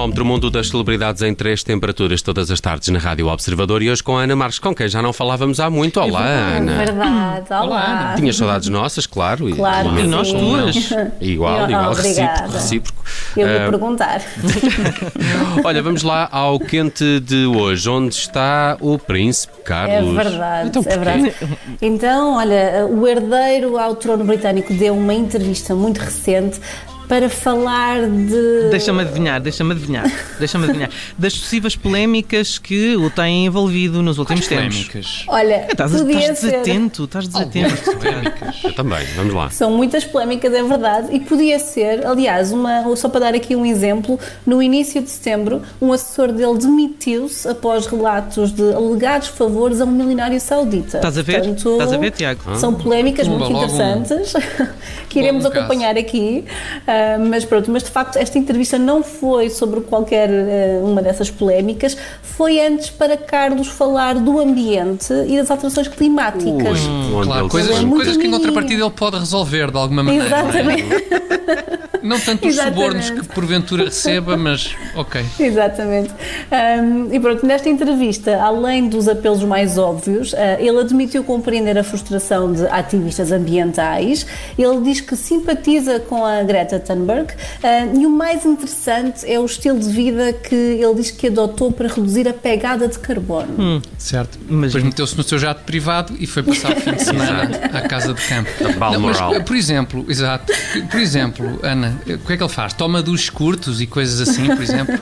Termómetro Mundo das Celebridades em três temperaturas todas as tardes na Rádio Observador e hoje com a Ana Marques, com quem já não falávamos há muito. Olá, Ana. Verdade, olá. Olá, Tinhas saudades nossas, claro. e- Claro e E nós duas. Igual, Eu- igual, obrigada. recíproco, recíproco. Eu vou Ah, perguntar. Olha, vamos lá ao quente de hoje, onde está o Príncipe É Carlos. verdade, Então, é verdade. Então, olha, o herdeiro ao trono britânico deu uma entrevista muito recente para falar de. Deixa-me adivinhar, deixa-me adivinhar, deixa-me adivinhar. Das sucessivas polémicas que o têm envolvido nos últimos tempos. polémicas. Olha, Estás, podia estás ser. desatento, estás desatento. Eu também, vamos lá. São muitas polémicas, é verdade, e podia ser, aliás, uma, só para dar aqui um exemplo, no início de setembro, um assessor dele demitiu-se após relatos de alegados favores a um milionário saudita. Estás a ver? Portanto, Estás a ver, Tiago? São polémicas Pumba, muito logo um- interessantes que iremos caso. acompanhar aqui, ah, mas pronto, mas de facto esta entrevista não foi sobre qualquer ah, uma dessas polémicas, foi antes para Carlos falar do ambiente e das alterações climáticas. Onde Claro, ele- coisas, é coisas que em contrapartida ele pode resolver de alguma maneira. Exatamente. Não tanto os subornos que porventura receba, mas ok. Exatamente. Um, e pronto, nesta entrevista, além dos apelos mais óbvios, uh, ele admitiu compreender a frustração de ativistas ambientais. Ele diz que simpatiza com a Greta Thunberg. uh, e o mais interessante é o estilo de vida que ele diz que adotou para reduzir a pegada de carbono. Certo. Mas- Depois meteu-se no seu jato privado e foi passar o fim de semana à casa de campo. Balmoral. mas, por exemplo, exato, por exemplo, Ana, o que é que ele faz? Toma duches curtos e coisas assim, por exemplo?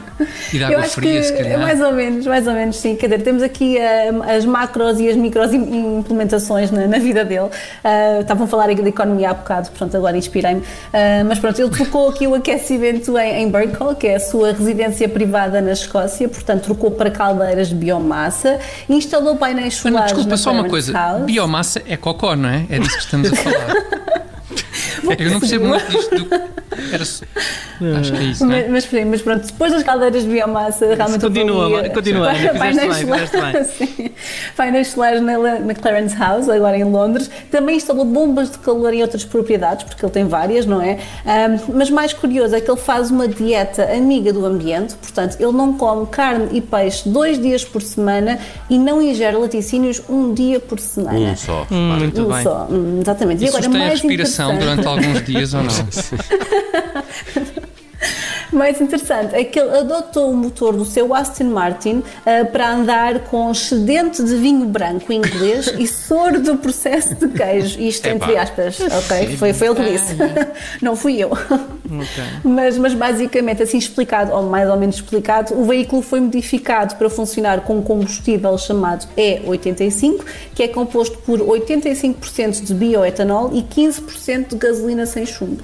E de água fria, que se calhar. mais ou menos, mais ou menos sim. Quer dizer, temos aqui ah, as macros e as micros im- implementações na, na vida dele. Ah, estavam a falar de economia há bocado, portanto agora inspirei-me. Ah, mas pronto, ele trocou aqui o aquecimento em, em que é a sua residência privada na Escócia, portanto trocou para caldeiras de biomassa, instalou painéis solares desculpa, na só uma coisa. Biomassa é cocó, não é? É disso que estamos a falar. Eu não percebo muito disto. Do... Era... só- Acho que é isso, não é? Mas, mas, sim, mas pronto, depois das caldeiras de biomassa, realmente continua, valia- continua, painéis solares-. Painéis na, na Clarence House, agora em Londres. Também instalou bombas de calor em outras propriedades, porque ele tem várias, não é? Ahm, mas mais curioso é que ele faz uma dieta amiga do ambiente, portanto, ele não come carne e peixe dois dias por semana e não ingere laticínios um dia por semana. Um só. Hum, muito Um bem. só, hum, exatamente. E agora, sustém a mais respiração durante alguns dias ou não? mais interessante é que ele adotou o motor do seu Aston Martin ah, para andar com excedente de vinho branco inglês e soro do processo de queijo. Isto Epá. entre aspas, ok? Foi, foi ele que disse. Não fui eu. Mas, mas basicamente, assim explicado, ou mais ou menos explicado, o veículo foi modificado para funcionar com um combustível chamado E85, que é composto por 85% de bioetanol e 15% de gasolina sem chumbo.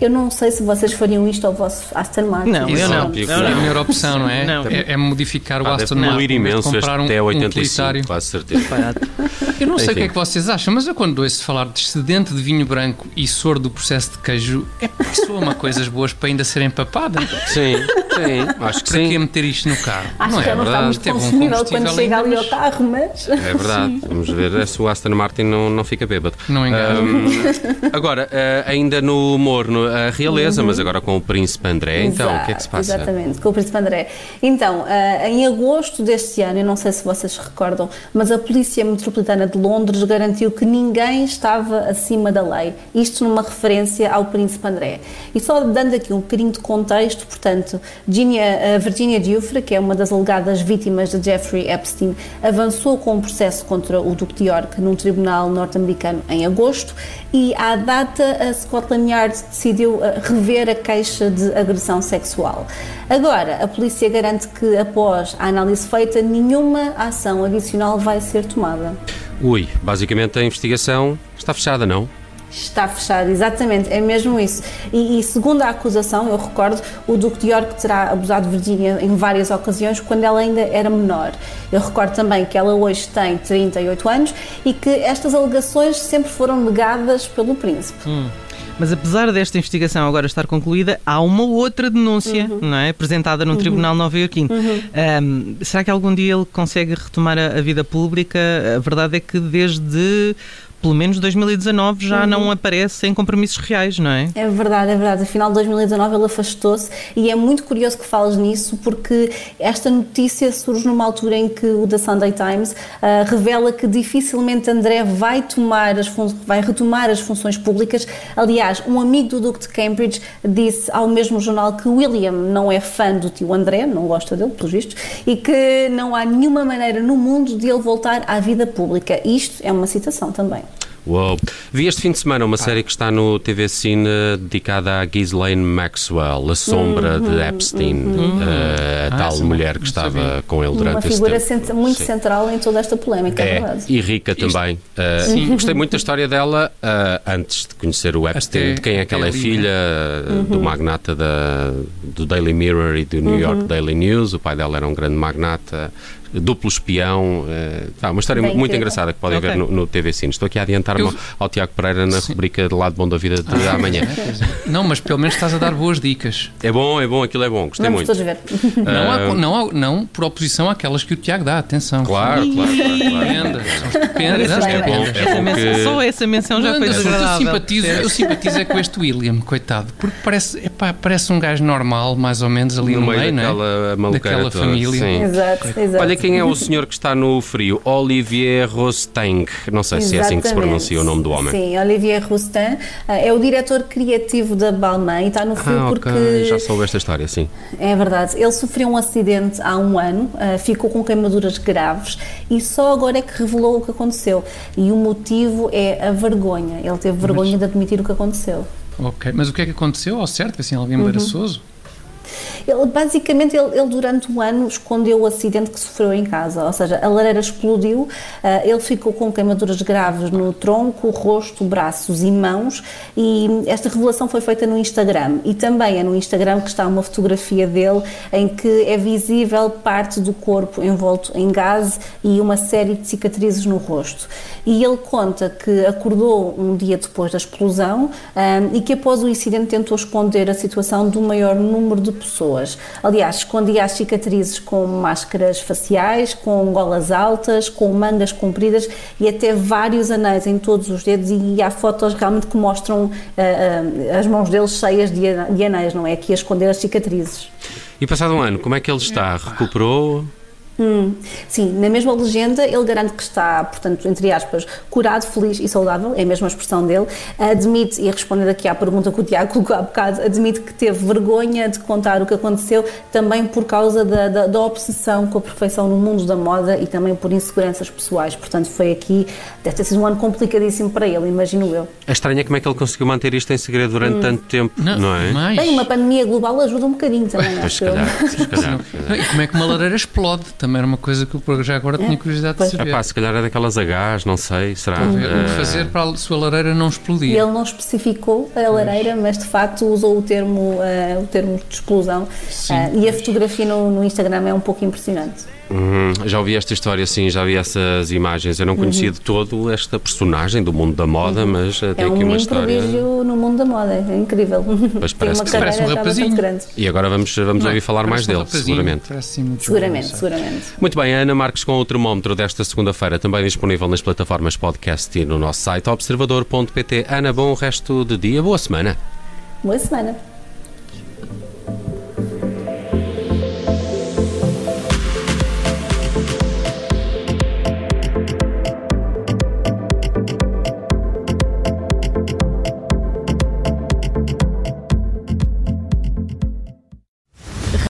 Eu não sei se vocês fariam isto ao vosso Aston Martin. Não, eu não. que Eu É a não. melhor opção, não é? Não. É, é modificar o Ah, Aston Martin. poluir imenso este comprar um, até um 85, utilitário. quase certeza. Eu não sei o que é que vocês acham, mas eu quando ouço falar de excedente de vinho branco e soro do processo de queijo, é porque soa uma coisas boas para ainda ser empapada. Sim, sim, acho que Para que meter isto no carro? Acho não que é ela está verdade? muito Teve um consumível quando combustível chega ao mas- carro, mas. É verdade. Vamos ver se o Aston Martin não, não fica bêbado. Não engano. Ahm, agora, ah, ainda no humor, no- a realeza, mas agora com o Príncipe André, então, o que é que se passa? Exatamente, com o Príncipe André. Então, ah, em agosto deste ano, eu não sei se vocês se recordam, mas a Polícia Metropolitana de Londres garantiu que ninguém estava acima da lei. Isto numa referência ao Príncipe André. E só dando aqui um bocadinho de contexto, portanto, Virginia, Virginia que é uma das alegadas vítimas de Jeffrey Epstein, avançou com um processo contra o Duque de York num tribunal norte-americano em agosto e à data a Scotland Yard decidiu ah, rever a queixa de agressão sexual. Agora, a polícia garante que após a análise feita, nenhuma ação adicional vai ser tomada. Ui, basicamente a investigação está fechada, não? Está fechado, exatamente, é mesmo isso. E, e, segundo a acusação, eu recordo, o Duque de York terá abusado de Virginia em várias ocasiões quando ela ainda era menor. Eu recordo também que ela hoje tem 38 anos e que estas alegações sempre foram negadas pelo príncipe. Hum. Mas apesar desta investigação agora estar concluída, há uma outra denúncia, uhum. não é? Apresentada num uhum. tribunal nova-iorquino. Uhum. Um, será que algum dia ele consegue retomar a, a vida pública? A verdade é que desde pelo menos 2019 já uhum. não aparece em compromissos reais, não é? É verdade, é verdade. Afinal, 2019 ele afastou-se e é muito curioso que fales nisso porque esta notícia surge numa altura em que o The Sunday Times uh, revela que dificilmente André vai tomar as vai retomar as funções públicas. Aliás, um amigo do Duque de Cambridge disse ao mesmo jornal que William não é fã do tio André, não gosta dele, pelos vistos, e que não há nenhuma maneira no mundo de ele voltar à vida pública. Isto é uma citação também. Uou. Vi este fim de semana uma série que está no TV Cine dedicada a Ghislaine Maxwell, a sombra uhum, de Epstein, uhum. uh, a ah, tal mulher que estava sabia. com ele durante esse tempo. Uma figura muito sim. central em toda esta polémica, é, é verdade. E rica Isto. também. Uh, gostei muito da história dela uh, antes de conhecer o Epstein, de quem é que ela é filha, uhum. do magnata da, do Daily Mirror e do New York uhum. Daily News. O pai dela era um grande magnata duplo espião. Uh, uma história Bem muito que... engraçada que podem okay. ver no, no, TV Cine. Estou aqui a adiantar-me Eu... ao Tiago Pereira na Sim. rubrica de Lado Bom da Vida de ah, amanhã. É, não, mas pelo menos estás a dar boas dicas. É bom, é bom, aquilo é bom, gostei Vamos muito. Ver. Não, há, não, há, não por oposição àquelas que o Tiago dá, atenção. Claro, claro, claro. claro. São estupendas. É bom, é bom que... Só essa menção já foi desagradável. Eu simpatizo, eu simpatizo é com este William, coitado, porque parece, epá, parece um gajo normal, mais ou menos ali no, no meio, meio daquela, é? daquela família. Sim. Exato, exato. Olha quem é o senhor que está no frio, Olivier Rosteng. Não sei se é assim que se pronuncia o nome do homem. Sim, Olivier Rosteng eh, é o diretor criativo da Balmain e está no frio ah, porque. Okay. Já soube esta história, sim. É verdade. Ele sofreu um acidente há um ano, eh, ficou com queimaduras graves e só agora é que revelou o que aconteceu. E o motivo é a vergonha. Ele teve vergonha mas... de admitir o que aconteceu. Ok, mas o que é que aconteceu ao certo? Assim, alguém embaraçoso? Uhum. Ele, basicamente, ele, ele, durante o ano escondeu o acidente que sofreu em casa, ou seja, a lareira explodiu, uh, ele ficou com queimaduras graves no tronco, rosto, braços e mãos e esta revelação foi feita no Instagram e também é no Instagram que está uma fotografia dele em que é visível parte do corpo envolto em gás e uma série de cicatrizes no rosto. E ele conta que acordou um dia depois da explosão um, ah, e que após o incidente tentou esconder a situação do maior número de pessoas. Aliás, escondia as cicatrizes com máscaras faciais, com golas altas, com mangas compridas e até vários anéis em todos os dedos e há fotos realmente que mostram uh, uh, as mãos dele cheias de, de anéis, não é? Aqui a esconder as cicatrizes. E passado um ano, como é que ele está? Recuperou? Hum, sim, na mesma legenda ele garante que está, portanto, entre aspas, curado, feliz e saudável, é a mesma expressão dele. Admite, e respondendo aqui à pergunta que o Tiago colocou há bocado, admite que teve vergonha de contar o que aconteceu também por causa da, da, da obsessão com a perfeição no mundo da moda e também por inseguranças pessoais. Portanto, foi aqui, deve ter sido um ano complicadíssimo para ele, imagino eu. É estranho é como é que ele conseguiu manter isto em segredo durante hum. tanto tempo, não, não é? Mais. Bem, uma pandemia global ajuda um bocadinho também, acho se calhar, se calhar. E como é que uma lareira explode? também era uma coisa que eu já agora tinha curiosidade de saber. É pá, se calhar é daquelas Hs, não sei, será? O que uh... fazer para a sua lareira não explodir? Ele não especificou a lareira, mas de facto usou o termo, uh, o termo de explosão uh, e a fotografia no, no Instagram é um pouco impressionante. Uhum. Já ouvi esta história, sim, já vi essas imagens. Eu não conhecia uhum. de todo esta personagem do mundo da moda, uhum. mas tem é aqui um uma história. É um no mundo da moda, é incrível. Pois parece, que parece um rapazinho. E agora vamos, vamos ouvir falar mais um dele, seguramente. Muito seguramente, bom, seguramente. Muito bem, Ana Marques com o termómetro desta segunda-feira, também disponível nas plataformas podcast e no nosso site observador.pt. Ana, bom resto de dia, boa semana. Boa semana.